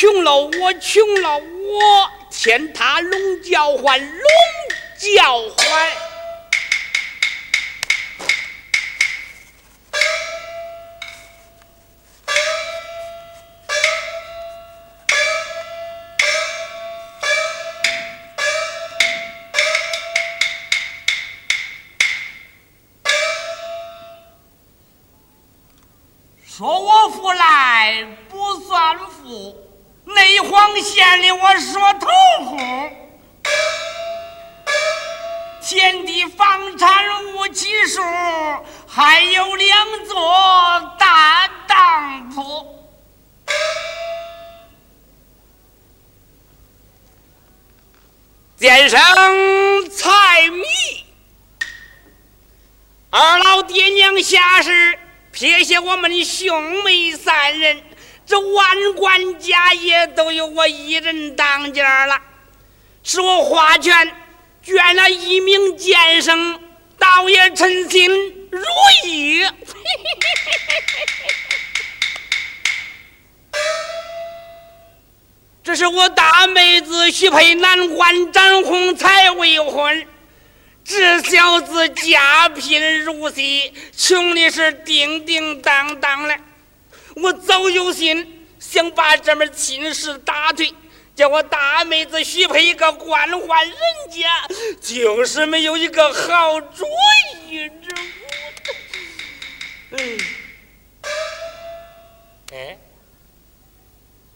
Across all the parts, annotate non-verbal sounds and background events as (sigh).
穷了，我穷了，我天塌龙叫唤，龙叫唤。说我富来不算富，内黄县里我说头户，田地房产无其数，还有两座大当铺。先生财迷，二老爹娘下世。撇下我们兄妹三人，这万贯家业都由我一人当家了。是我花拳捐了一名监生，倒也称心如意。(laughs) 这是我大妹子许配南关张红才未婚。这小子家贫如洗，穷的是叮叮当当的。我早有心想把这门亲事打退，叫我大妹子许配一个官宦人家，就是没有一个好主意。这，哎，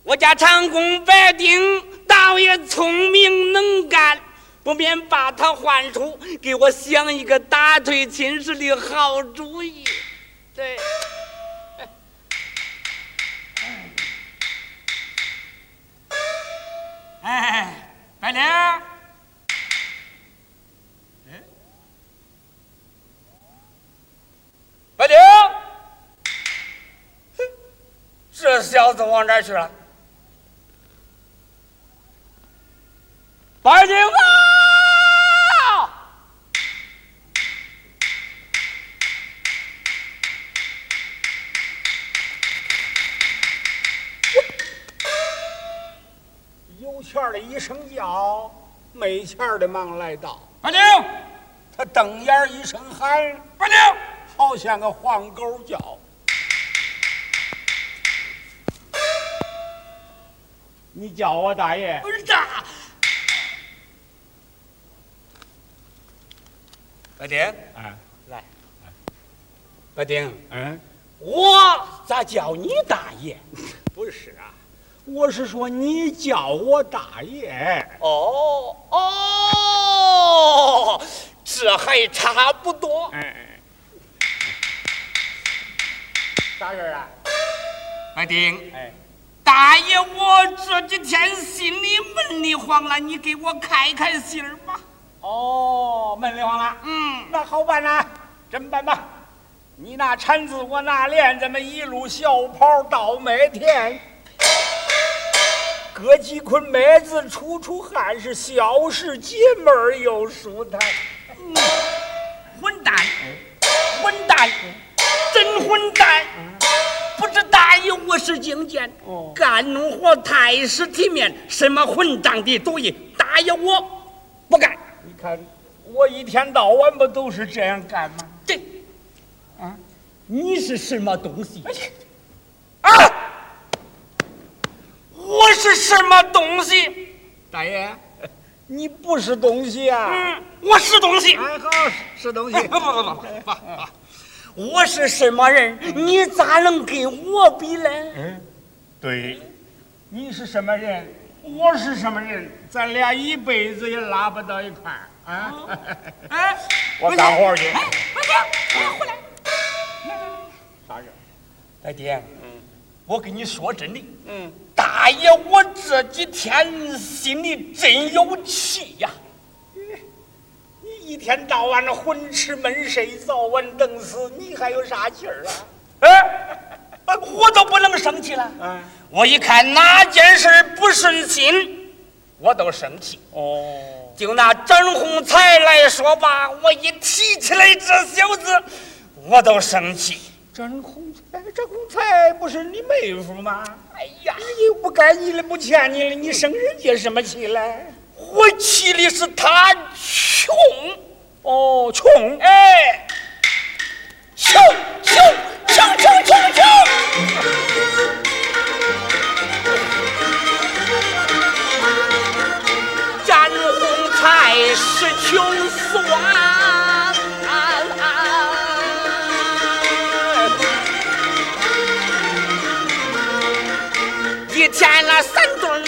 我家长工白丁倒也聪明能干。不免把他唤出，给我想一个打退亲事的好主意。对，哎，白灵，白灵，这小子往哪去了？白灵的一声叫，没钱的忙来到。白灵，他瞪眼一声喊：“白灵！”好像个黄狗叫。你叫我大爷？不是大。白丁，哎，来，白丁，嗯，我咋叫你大爷？不是啊。我是说，你叫我大爷。哦哦，这还差不多。哎，啥事啊？白丁，哎，大爷，我这几天心里闷得慌了，你给我开开心儿吧。哦，闷得慌了。嗯，那好办呐，这么办吧，你拿铲子，我拿镰，咱们一路小跑到麦田。割几捆麦子，出出汗，是消食解闷又舒坦。混蛋，混蛋，真混蛋！不知大爷我是精简，干农活太失体面，什么混账的主意，大爷我不干。你看我一天到晚不都是这样干吗？这，啊，你是什么东西？啊！我是什么东西，大爷？你不是东西啊！嗯，我是东西。哎，好，是东西。不不不不不，(laughs) 我是什么人？你咋能跟我比呢？嗯，对，你是什么人？我是什么人？咱俩一辈子也拉不到一块儿啊！(laughs) 哎，我干活去。哎，快点，回来。啥事？大爹，嗯，我跟你说真的，嗯。大爷，我这几天心里真有气呀！你一天到晚的混吃闷睡，早晚等死，你还有啥气儿啊？哎，我都不能生气了。嗯，我一看哪件事不顺心，我都生气。哦，就拿张宏才来说吧，我一提起来这小子，我都生气。张红才，张红才不是你妹夫吗？哎呀，你又不该你了，不欠你了，你生人家什么气嘞？我气的是他穷，哦，穷，哎，穷穷穷穷穷穷！张宏才是穷酸。见了三顿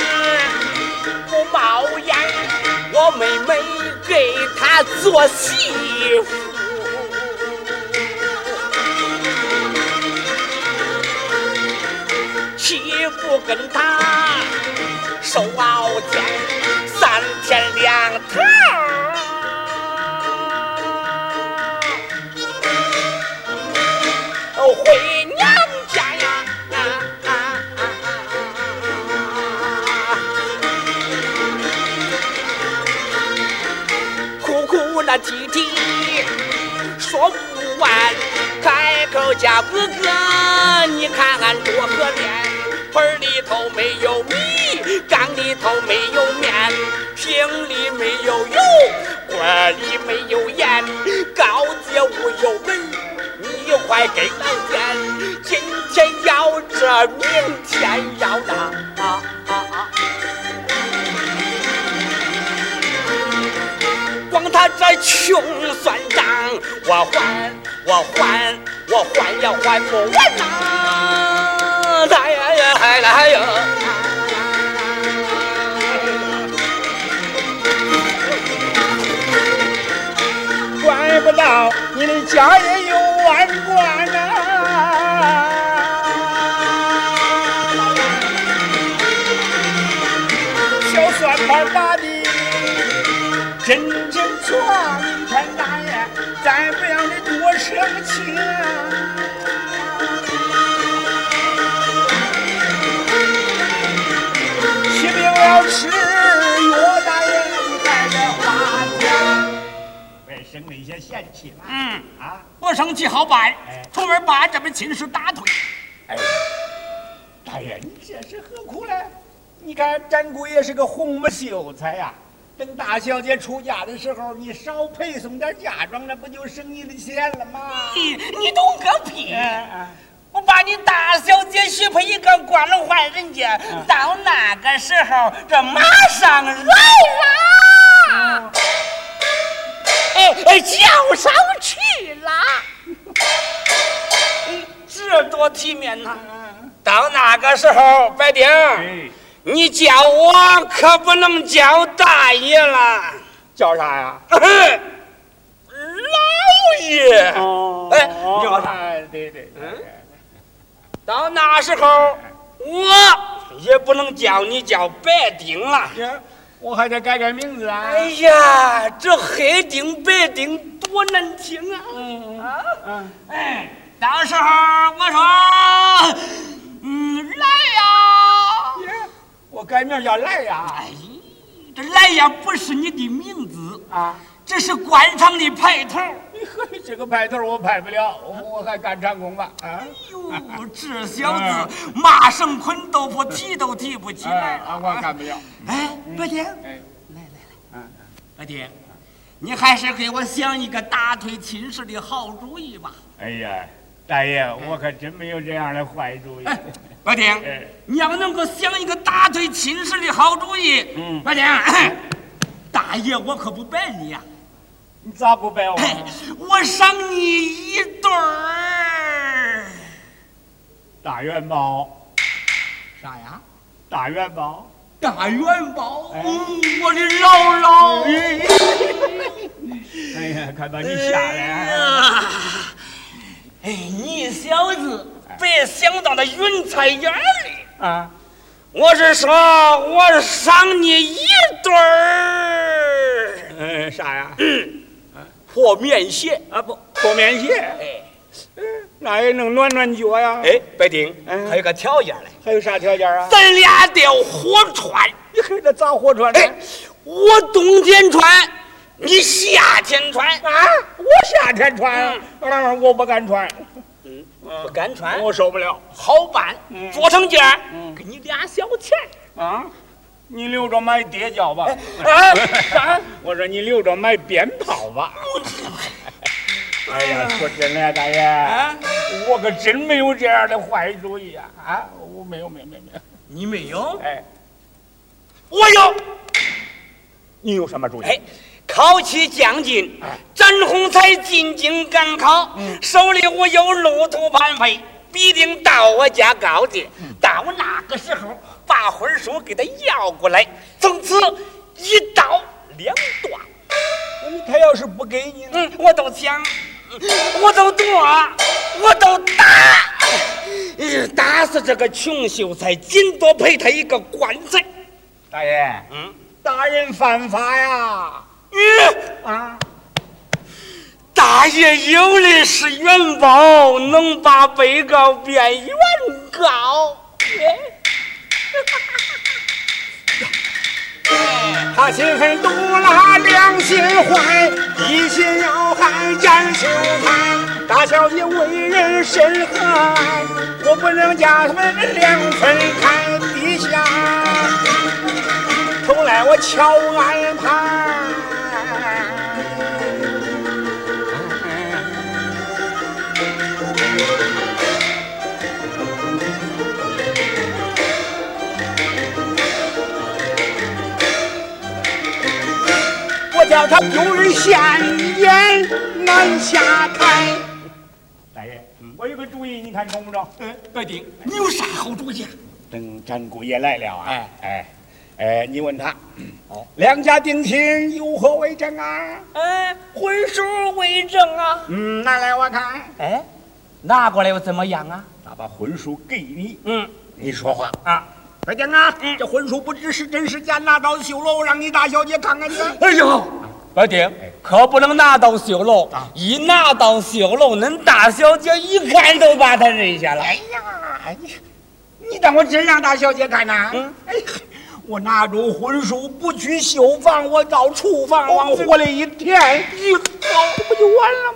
不冒烟，我妹妹给他做媳妇。媳妇跟他手熬煎，三天两头说不完，开口叫哥哥，你看俺多可怜。盆里头没有米，缸里头没有面，瓶里没有油，锅里没有盐，高街无有门，你快给俺钱，今天要这，明天要那。啊啊啊光他这穷算账，我还我还我还也还不完呐！来呀呀来呀！管不到你的家也有完病了吃药，大爷你在这花钱。别生那些闲气了。嗯，啊，不生气好办哎，从而把这门亲事打退。哎，大爷，你这是何苦嘞？你看展姑爷是个红木秀才呀、等大小姐出嫁的时候，你少陪送点嫁妆，那不就省你的钱了吗？你你懂个屁！哎哎，我把你大小姐许配一个官宦人家，到那个时候，这马上来啦！哎哎，叫上去了，(laughs) 这多体面呐！到那个时候，白丁，哎，你叫我可不能叫大爷了，叫啥呀？(laughs) 老爷。哦哎叫啥？对对，嗯到那时候，我也不能叫你叫白丁了。呀，我还得改改名字啊。哎呀，这黑丁白丁多难听啊！嗯啊，嗯，哎，到时候我说，嗯，来呀！呀我改名叫来呀。哎，这来呀不是你的名字，啊，这是官场的派头。呵，(laughs) 这个派头我派不了，我还干长工吧？啊，哟，这小子麻绳捆豆腐提都提不起来啊，了。我干不了。哎，白天，哎，嗯，白天，你还是给我想一个打退亲事的好主意吧。哎呀，大爷，我可真没有这样的坏主意。哎，白天哎，你要能够想一个打退亲事的好主意，嗯白天，大爷我可不白你呀、你咋不拜我？哎我赏你一对儿。大元宝，啥呀？大元宝。大元宝，我的姥姥。(laughs) 哎呀，快把你吓的！啊！哎，你小子别想到那云彩眼里，啊，我是说，我赏你一对儿。嗯，啥呀？(clears throat) 和棉鞋啊不，和面鞋，哎，那也能暖暖脚呀。哎，白丁，嗯。还有个条件嘞，还有啥条件啊？咱俩得火穿。你看这咋火穿呢？哎，我冬天穿，你夏天穿，啊，我夏天穿，啊，我不敢穿，不敢穿，我受不了。好办，嗯。做成件给你俩小钱。啊，你留着买跌跤吧。啊，啥？我说你留着买鞭炮吧。哎呀，说真的呀，大爷，啊，我可真没有这样的坏主意啊！啊，我没有，没有，没有，没有。你没有？哎，我有。你有什么主意？哎，考期将近，展宏才进京赶考，手里我有路途盘费，必定到我家告诫。到那个时候，把婚书给他要过来，从此一刀两断。他要是不给你呢？嗯，我都抢，我都夺，我都打，呃打死这个穷秀才，仅多赔他一个棺材。大爷，嗯，大人犯法呀！嗯。啊，大爷有的是元宝，能把被告变原告。(laughs) 他心狠毒辣，良心坏，一心要害展秀才。大小姐为人甚和蔼，我不能将他们两分开。地下从来我瞧安排。叫他丢人现眼难下台。大爷，我有个主意，你看中不中？嗯，白丁，你有啥好主意啊？等展姑爷来了啊！哎哎哎，你问他，哦，两家定亲有何为证啊？哎，婚书为证啊。嗯，拿来我看。哎，拿过来又怎么样啊？他把婚书给你，嗯你说话。啊，快点啊！这婚书不知是真是假，拿到绣楼让你大小姐看看去。哎呦，白丁，可不能拿到绣楼，一拿到绣楼，恁大小姐一看都把他认下了。哎呀，你你当我真让大小姐看呐？嗯，哎，我拿着婚书不去绣房，我到厨房往火里一填，一烧，这不就完了吗？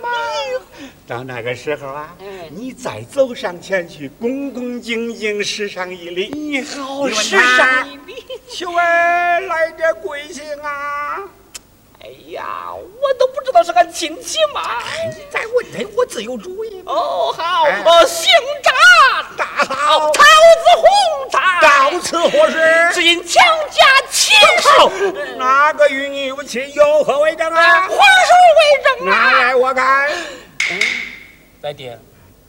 到那个时候啊，你再走上前去，恭恭敬敬施上一礼。你好你问时他尚一礼。求儿来这贵姓啊？哎呀，我都不知道是俺亲戚嘛。你再问他，我自有主意。哦，好，哎我姓张，大好桃，子红茶，到此何事？只因强加亲手，哪个与你有亲？有何为证啊？婚书为证拿啊。来我看。白丁，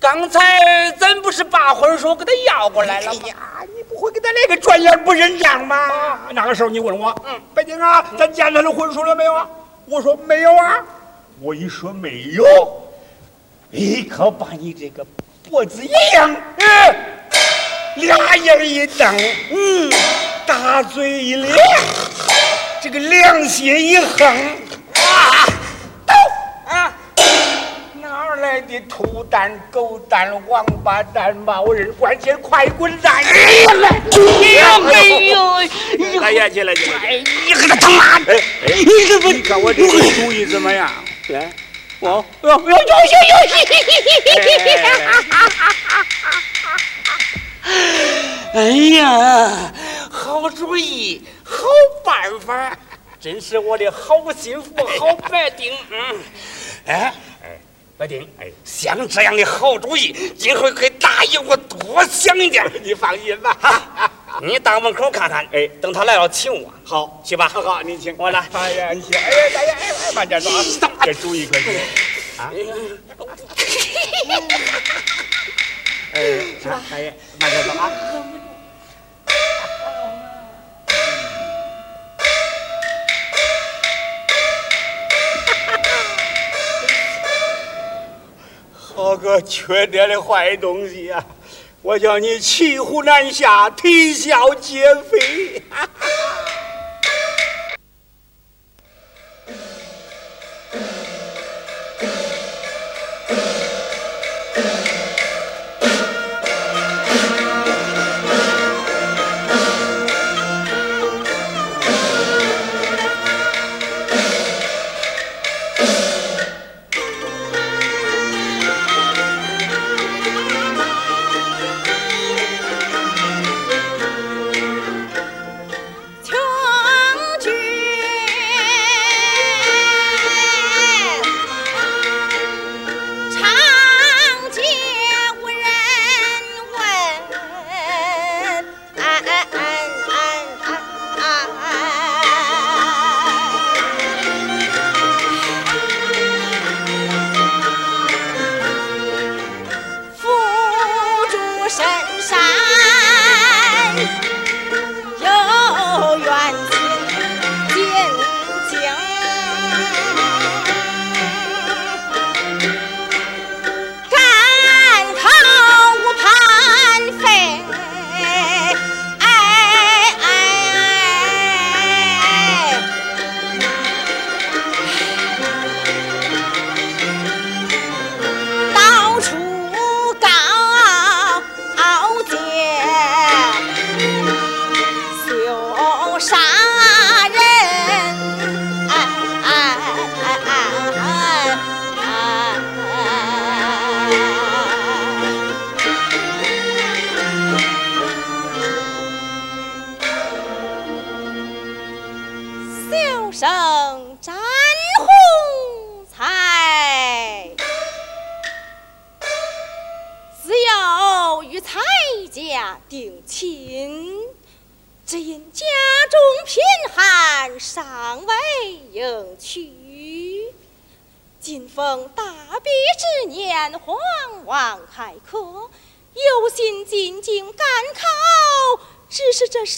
刚才咱不是把婚书给他要过来了吗？哎呀，你不会给他来个转眼不认账吗？那个时候你问我，嗯，北京啊，咱见他的婚书了没有啊？我说没有啊。我一说没有，立刻把你这个脖子一扬，嗯，俩眼一瞪，嗯，大嘴一咧，这个良心一横，啊，走啊！哪儿来的兔蛋、狗蛋、王八蛋、冒人？关键快滚蛋！哎呦，大爷起来起来！哎，你个他妈的！哎，你这不你看我这个主意怎么样？来，我有有有有哎呀，好主意，好办法，真是我的好心腹，好白丁。嗯，哎，白丁，哎，像这样的好主意，今后给大爷我多想一点。你放心吧。你到门口看看，哎，等他来了请我。好，去吧。好，你请我来。哎呀，你请。哎呀，大爷，哎哎，慢点走啊！这主意可行。啊，哎，大爷，慢点走啊！好个缺德的坏东西呀、我叫你骑虎难下，啼笑皆非。哈哈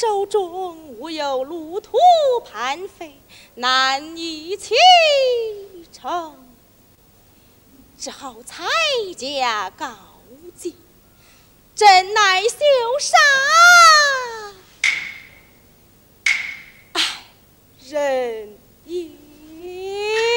手中无有路途盘费，难以启程，只好蔡家告急，真乃羞杀，唉，人也。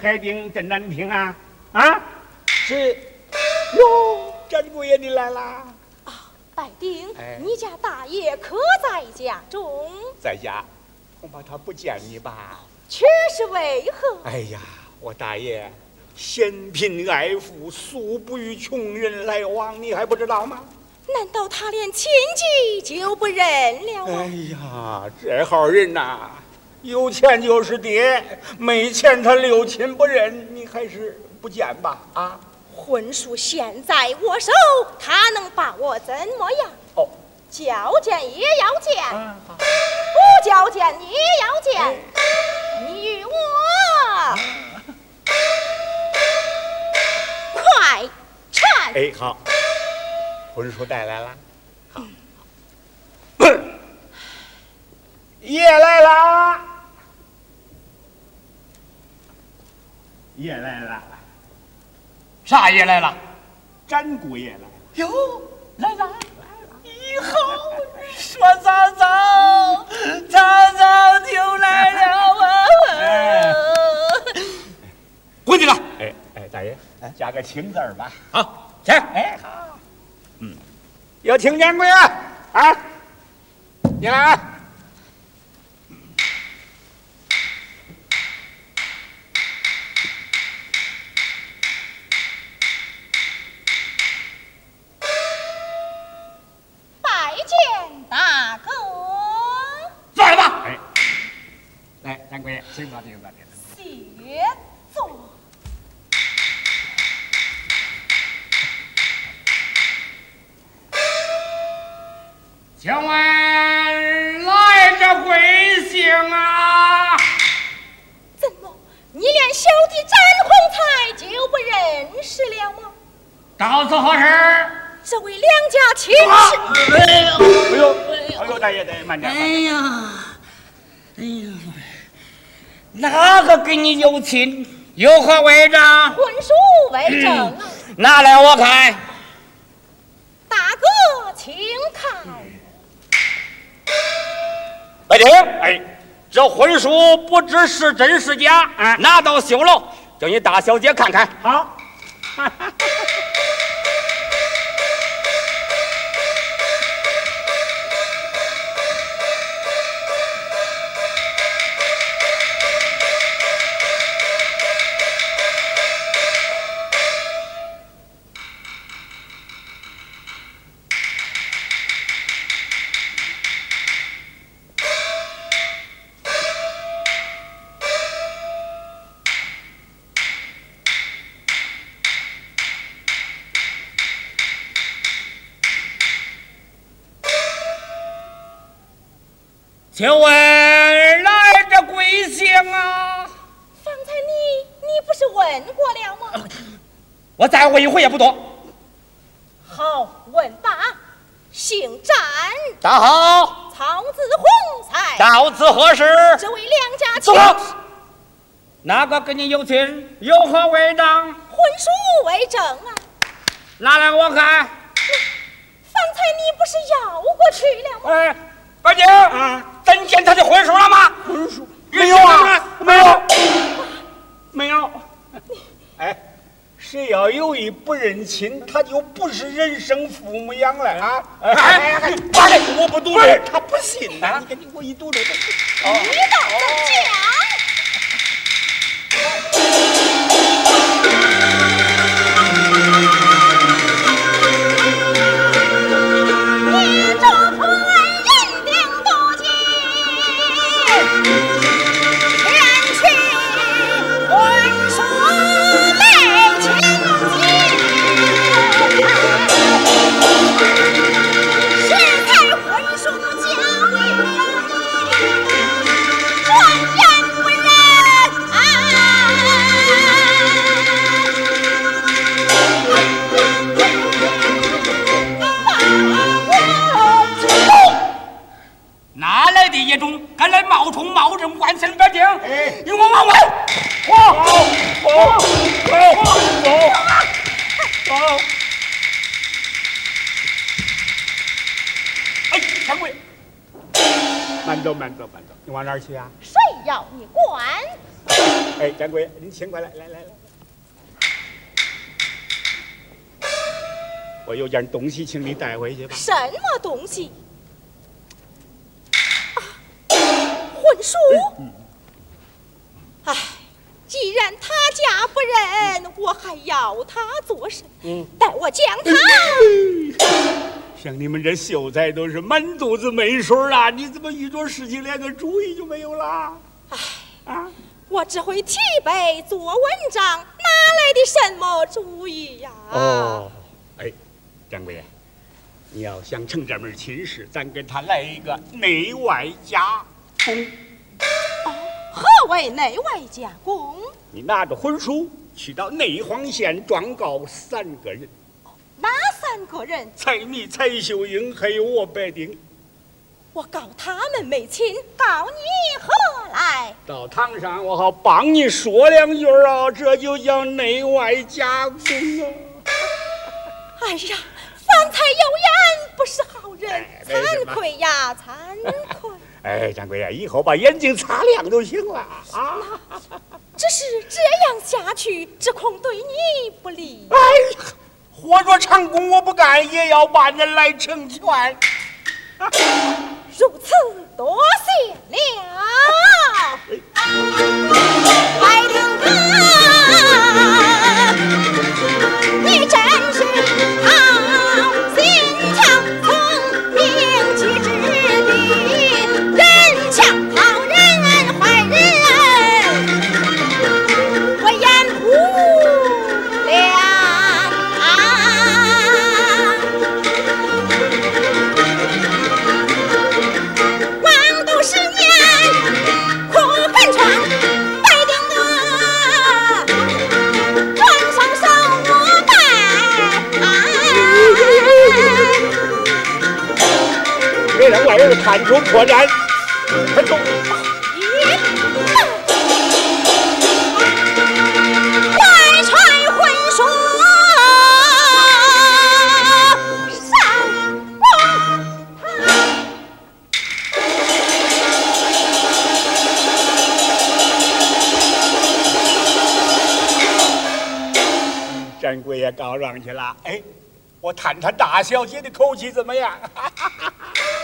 海丁真难听啊！啊，是哟，詹姑爷你来啦！啊，白丁，你家大爷可在家中？在家，恐怕他不见你吧？却是为何？哎呀，我大爷嫌贫爱富，素不与穷人来往，你还不知道吗？难道他连亲戚就不认了？哎呀，这号人呐！有钱就是爹，没钱他六亲不认，你还是不见吧？啊！婚书现在我手，他能把我怎么样？哦，交见也要见，不交见你也要见，你与我 (laughs) 哎，好，婚书带来了，好，爷来啦！爷来了，啥爷来了？詹姑爷来了。哟，来了，来了！以后说早早，早早就来了啊！回去了。哎哎，大爷，加个情字儿吧。好，请。哎好。嗯，有听见没有？啊，你来。拜见大哥。坐了吧，行吧，谢到此何事？这位两家亲事。哎呦，哎呦，大爷，大爷，慢点。哎呀，哎呀。哪个跟你有亲？有何为证？婚书为证。拿来我看。大哥，请看。白丁，哎，这婚书不知是真是假，拿到绣楼，叫你大小姐看看。好。(laughs) 请问来这贵姓啊？方才你你不是问过了吗？我再问一回也不多。好，问吧。姓詹，大好。草字洪才。到此何事？这位梁家走。哪个跟你有亲？有何为证？婚书为证啊。拿来我看。方才你不是要过去了吗？哎，八姐，啊，真见他的婚书了吗？婚书没有啊，没有，没有。哎，谁要有意不认亲，他就不是人生父母养了啊！哎，八姐，我不赌这，他不信呐。你赶紧给我一赌这，你道怎讲？掌柜，您请过来，来来来，我有件东西，请你带回去吧。什么东西？啊婚书。哎，既然他家不认，我还要他做甚？嗯，待我将他。(laughs) 像你们这秀才都是满肚子没水啊！你怎么遇着事情连个主意就没有了？哎，啊，我只会提笔做文章，哪来的什么主意呀？哦，哎，掌柜，你要想成这门亲事，咱给他来一个内外夹攻。哦，何为内外夹攻？你拿着婚书去到内黄县状告三个人。哪三个人？蔡密、蔡秀英，还有我白丁。我告他们没亲，告你何来？到堂上，我好帮你说两句啊！这就叫内外夹攻啊！哎呀，方才有眼不是好人，惭愧呀，惭愧！(laughs) 哎，掌柜呀，以后把眼睛擦亮就行了啊！只是这样下去，只恐对你不利。哎呀！活着长工我不干，也要把人来成全。如此，多谢了，看出破绽，快走！快传婚书上公掌柜也告状去了。哎，我探探大小姐的口气怎么样？(laughs)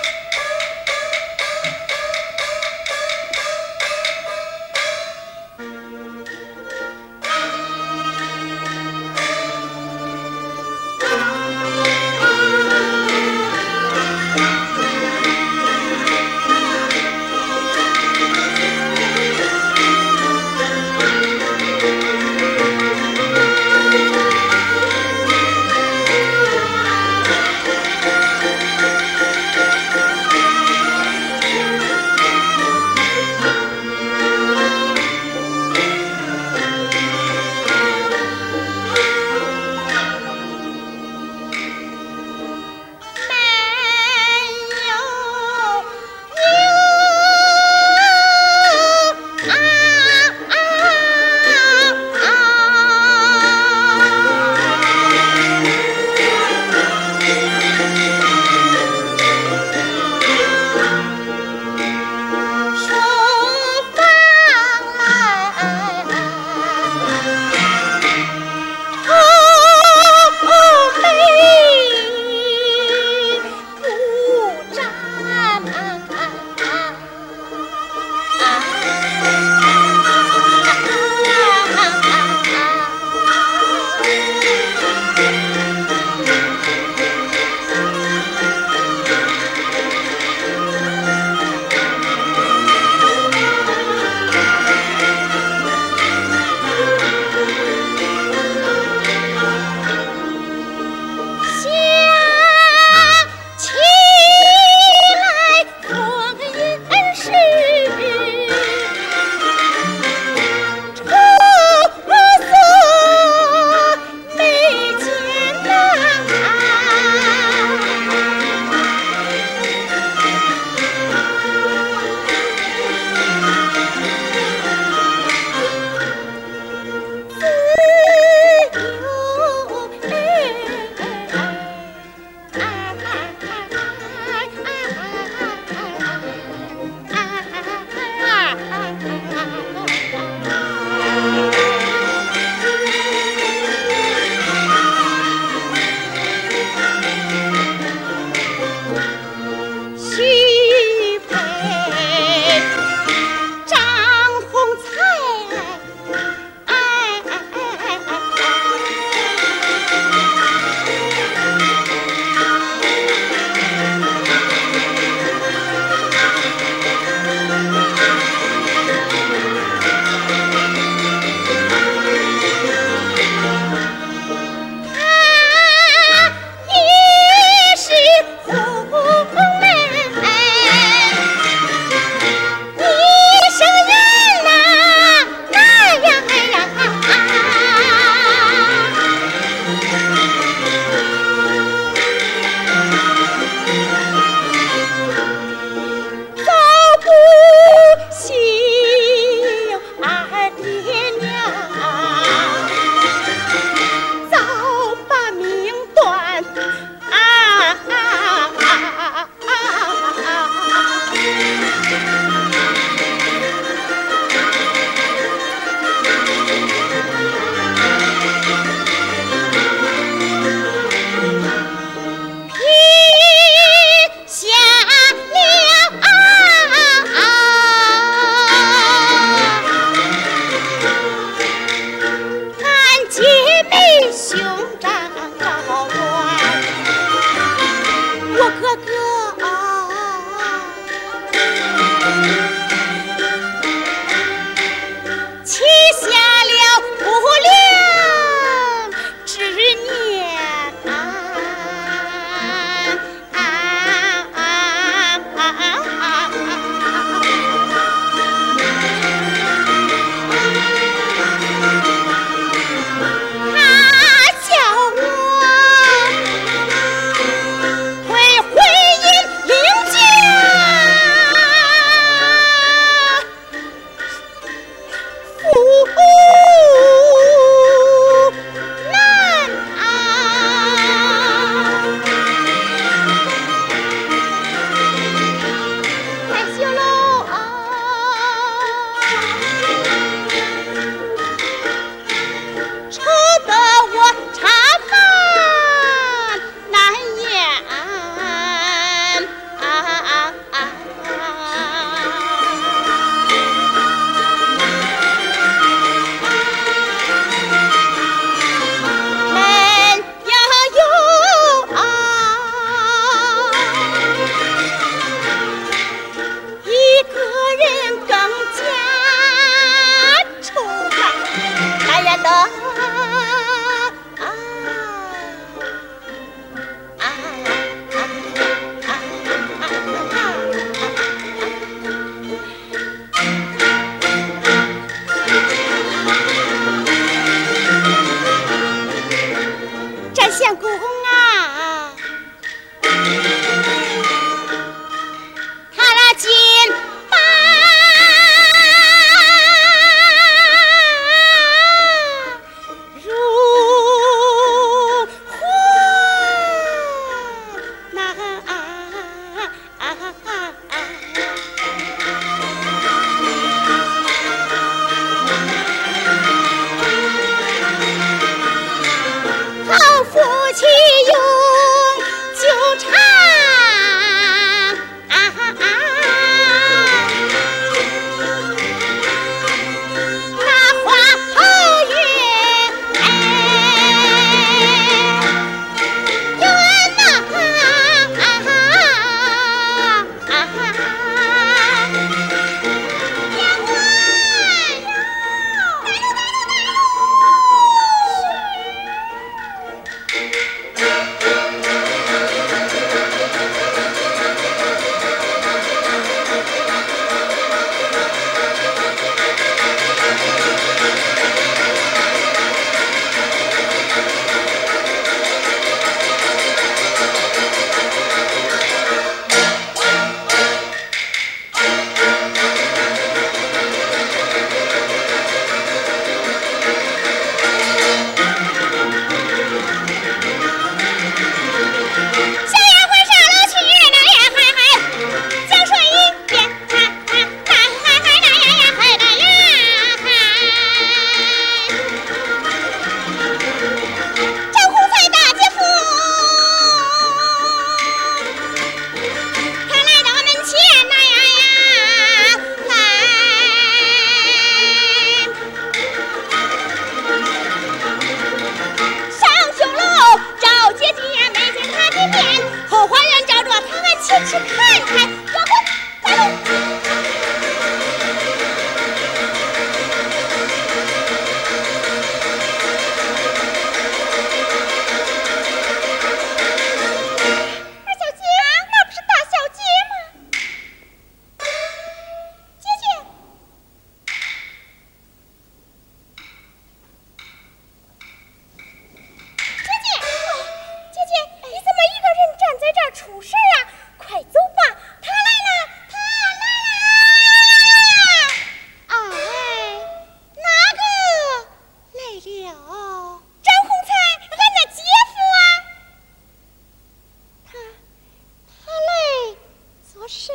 不是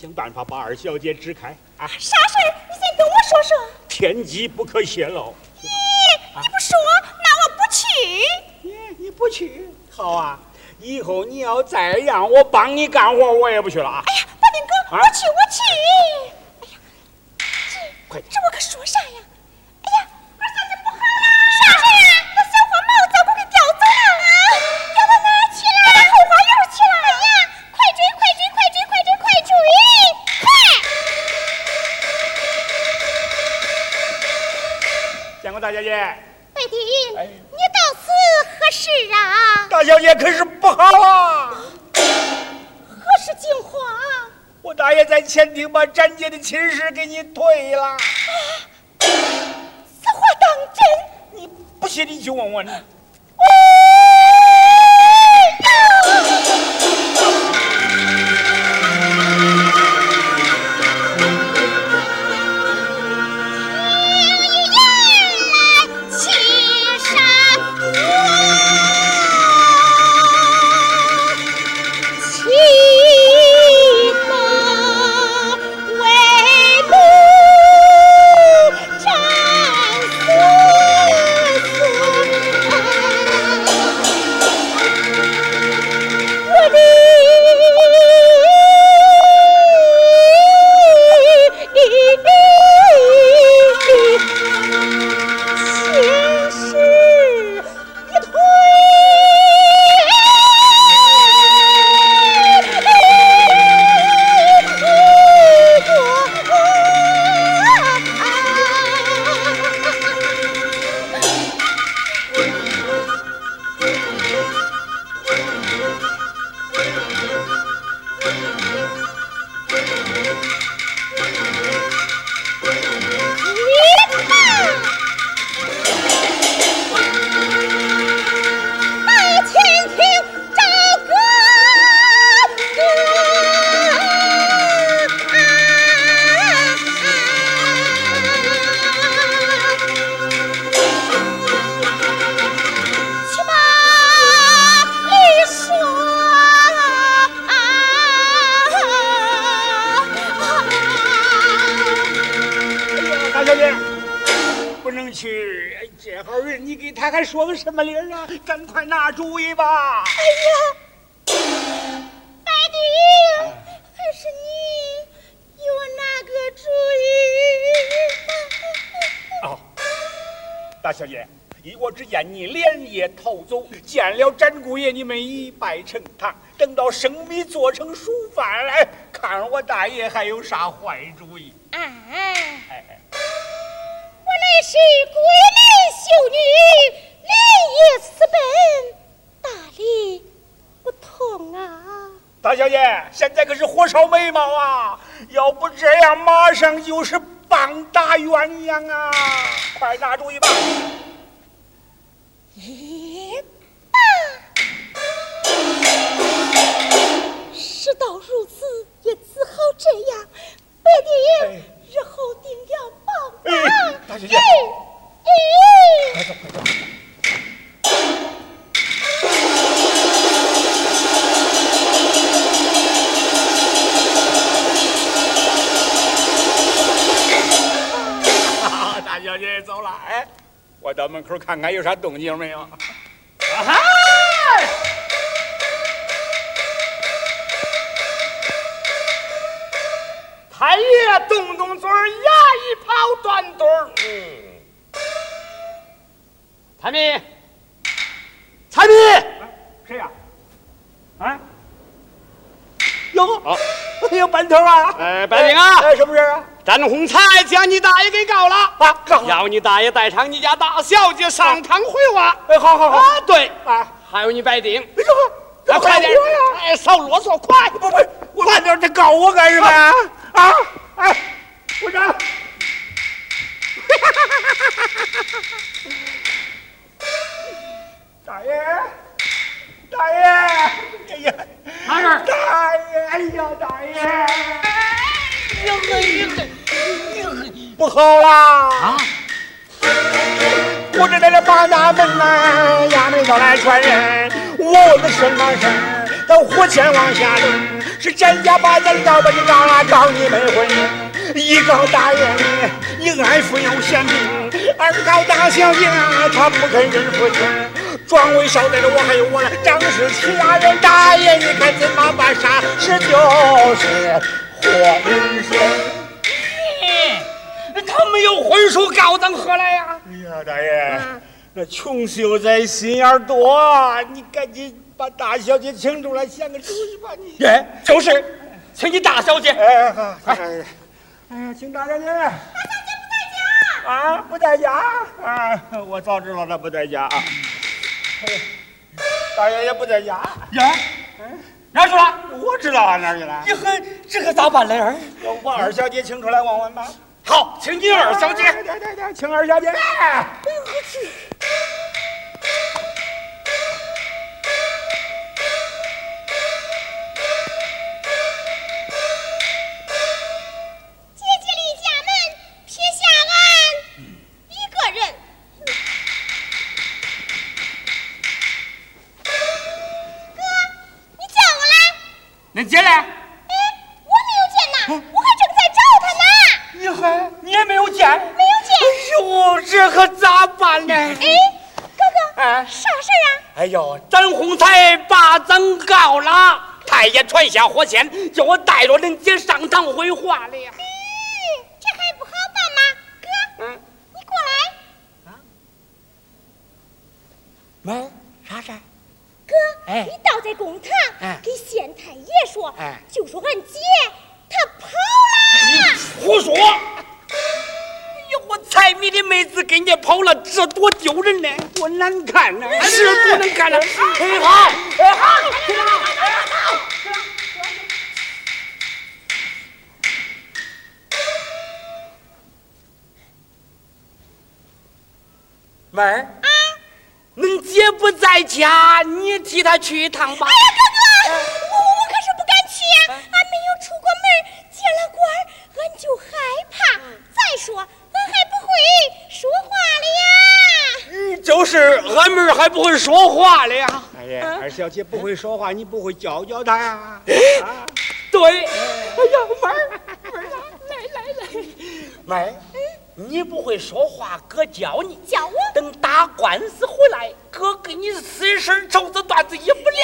想办法把二小姐支开啊！啥事儿？你先跟我说说。天机不可泄露。咦，你不说，那我不去。你你不去，好啊！以后你要再让我帮你干活，我也不去了啊！哎呀，八丁哥，我去，我大小姐，白丁，你到此何事啊？大小姐可是不好啊！何事惊慌？我大爷在前厅把展姐的亲事给你退了。此话当真？你不信你去问问。说个什么理儿啊？赶快拿主意吧！哎呀，白帝，还是你给我拿个主意。哦，大小姐，依我之见，你连夜逃走，见了展姑爷，你们一拜成堂。等到生米做成熟饭来，看我大爷还有啥坏主意。哎哎，我乃是闺门秀女。连夜私奔，大理不同啊！大小姐，现在可是火烧眉毛啊！要不这样，马上就是棒打鸳鸯啊！快拿主意吧！一棒！事到如此，也只好这样。白丁，日后定要报答。大小姐，快走，快走！(laughs) 大小姐走了，哎，我到门口看看有啥动静没有。啊哈！太爷动动嘴儿，牙一跑断腿儿。嗯，彩民，彩民，谁呀？啊？有，有班头啊！哎，白领啊！哎，什么事啊？詹洪才将你大爷给告了啊告要你大爷带上你家大小姐上堂回话。哎，好好好，啊，对，啊，还有你白丁，哎呦，啊，快点！哎，少啰嗦，快！不不，快点，这告我干什么呀？啊，哎，部长，大爷，大爷，哎呀，大爷，哎呀，大爷，不好啦！啊！我这来了八大门来，衙门到来传人，我问的什么事儿？到火线往下抡，是咱家把咱告把你告啊，告你没婚。一告大爷你，你爱妇有嫌病；二告大小姐，她不肯认父亲。庄位捎带着我还有我的张氏其他人，大爷你看怎么办？啥事就是婚事。他没有婚书告咱何来呀？哎呀，大爷，那穷秀才心眼儿多，你赶紧把大小姐请出来，想个主意吧你。哎，就是，请你大小姐。哎，好，哎，哎呀，请大小姐。大小姐不在家。啊，不在家啊！我早知道她不在家。哎 (laughs) 大爷也不在家。呀，哪去了？我知道啊，哪去了？你可这可咋办嘞儿？要把二小姐请出来问问吧。好，请你二小姐。对对对，请二小姐。姐太爷传下火线，叫我带着恁姐上堂回话了呀。嗯，这还不好办吗？哥，嗯，你过来。啊？妈，啥事儿？哥，哎你倒在公堂，哎给县太爷说，哎就说俺姐她跑了。胡说！我财迷的妹子跟人家跑了，这多丢人呢，多难看呢，是多难看呢。哎好，妹儿。啊，恁姐不在家，你替她去一趟吧。哎呀，哥哥，我我我可是不敢去呀、俺没有出过门，见了官儿俺就害怕。再说，俺还不会说话了呀。嗯，就是俺妹儿还不会说话了呀。哎呀，二小姐不会说话，你不会教教她呀？啊，对，哎。呀，妹儿，妹儿啊，来来来，妹儿，你不会说话，哥教你。教我。等打官司回来，哥给你四身绸子缎子也不了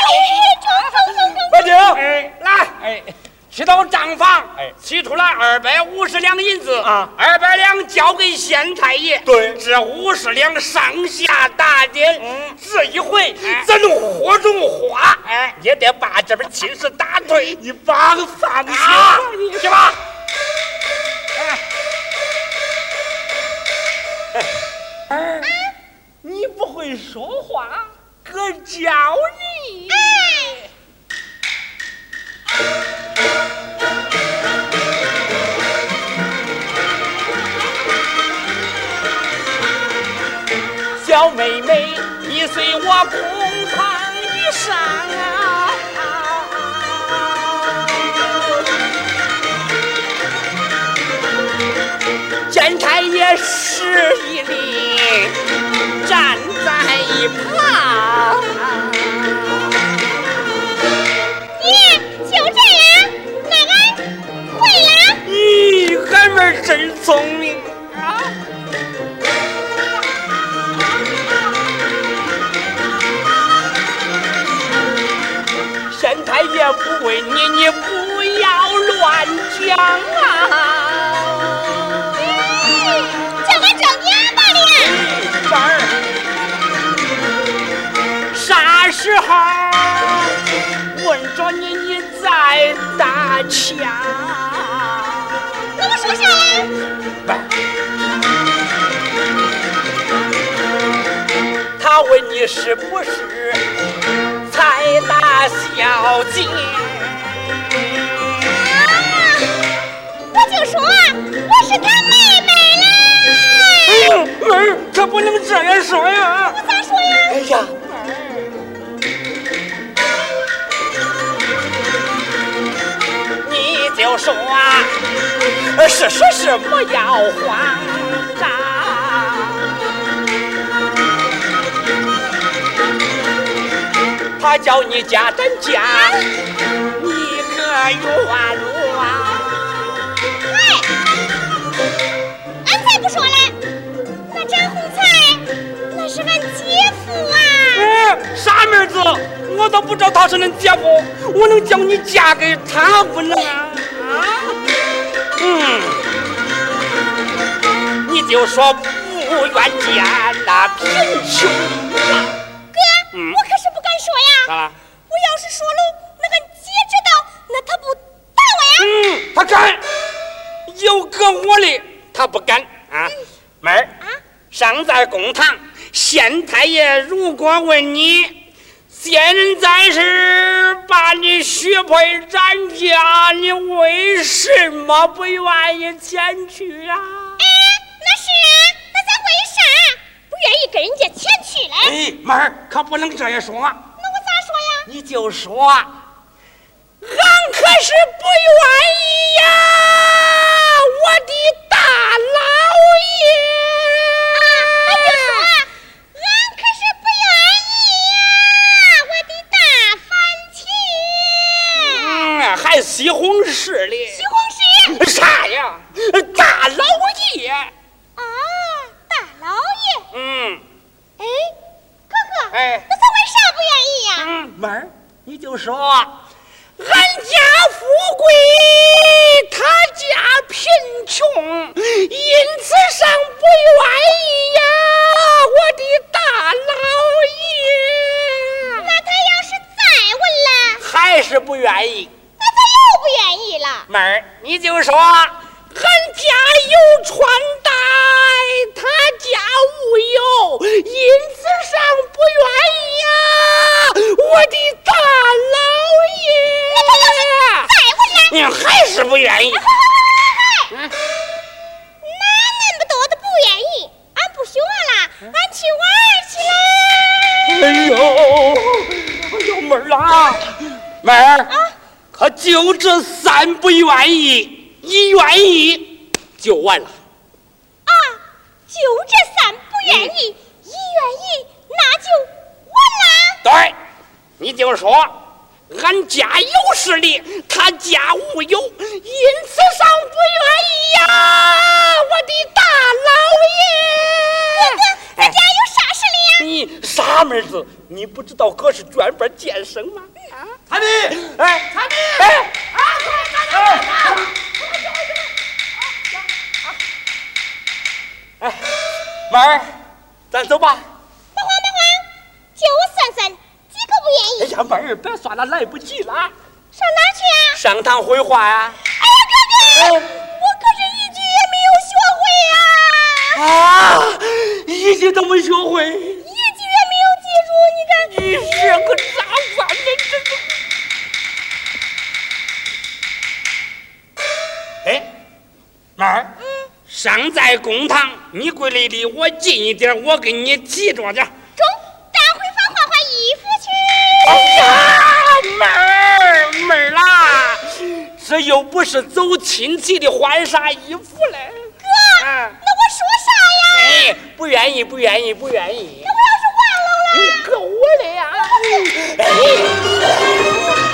走走走走。快点，哎，来，哎，去到账房，哎，取出来二百五十两银子。啊。二百两交给县太爷，对。这五十两上下打点，嗯。这一回咱火中花，哎，也得把这边亲事打退，你把个放啊下！，去吧。不会说话，哥教你。哎，小妹妹，你随我公堂一上啊！县太爷施一礼，站在一旁。你就这样，那俺回了。咦，俺妹儿真聪明啊！县太爷不问你，你不要乱讲掐那我说啥呀他问你是不是财大小姐我就说我是他妹妹嘞哎妹可不能这样说呀。我咋说呀。哎呀你就说是是是，不要慌张。他叫你家咱家，你可冤枉。嗨，俺才不说嘞，那张红才那是俺姐夫啊。哎，傻妹子，我都不知道他是恁姐夫，我能叫你嫁给他不能啊？啊？嗯，你就说不愿见那贫穷啊。哥，我可是不敢说呀。咋了？我要是说了，那俺姐知道，那她不打我呀？嗯，他敢，有搁我的他不敢啊。妹儿，啊？上在公堂，县太爷如果问你，现在是把你许配咱家，你为什么不愿意前去啊？哎，那是啊，那咱为啥不愿意跟人家前去嘞？哎，妹儿可不能这样说，那我咋说呀？你就说，俺可是不愿意呀，我的大老俺就说，爷。俺可是不愿意呀，我的大西红柿里？西红柿。啥呀？大老爷。啊，大老爷。嗯哎，哥哥，哎那咱为啥不愿意呀？嗯，妹儿，你就说，俺家富贵，他家贫穷，因此上不愿意呀，我的大老爷。那他要是再问了，还是不愿意。那他又不愿意了。妹儿，你就说，俺家有穿戴，他家无有，因此上不愿意呀，我的大老爷。再问了，你还是不愿意？那恁不多的不愿意，俺不学了，俺去玩去了。哎呦，哎呦，妹儿啊，妹儿，可就这三不愿意，一愿意就完了。啊，就这三不愿意，一愿意，那就完了。对，你就说，俺家有势力，他家无有，因此上不愿意呀，我的大老爷。咱家有啥势？你傻妹子，你不知道哥是专班健身吗？啊，参米，哎，参米，哎，哎，妹儿，咱走吧。别慌别慌，就我算算，几个不愿意？哎呀，妹儿，别算了，来不及了。上哪儿去啊？上堂绘画呀、哎呀，哥哥，我可是一句也没有学会呀、啊！一句都没学会，你是个咋办呢？这个。哎，妹儿，尚在公堂，你跪的离我近一点，我给你提着点。中，咱回房换换衣服去。哎呀，妹儿妹儿啦，这又不是走亲戚的，换啥衣服嘞？哥，啊那我说啥呀？哎，不愿意，不愿意，不愿意那。我要是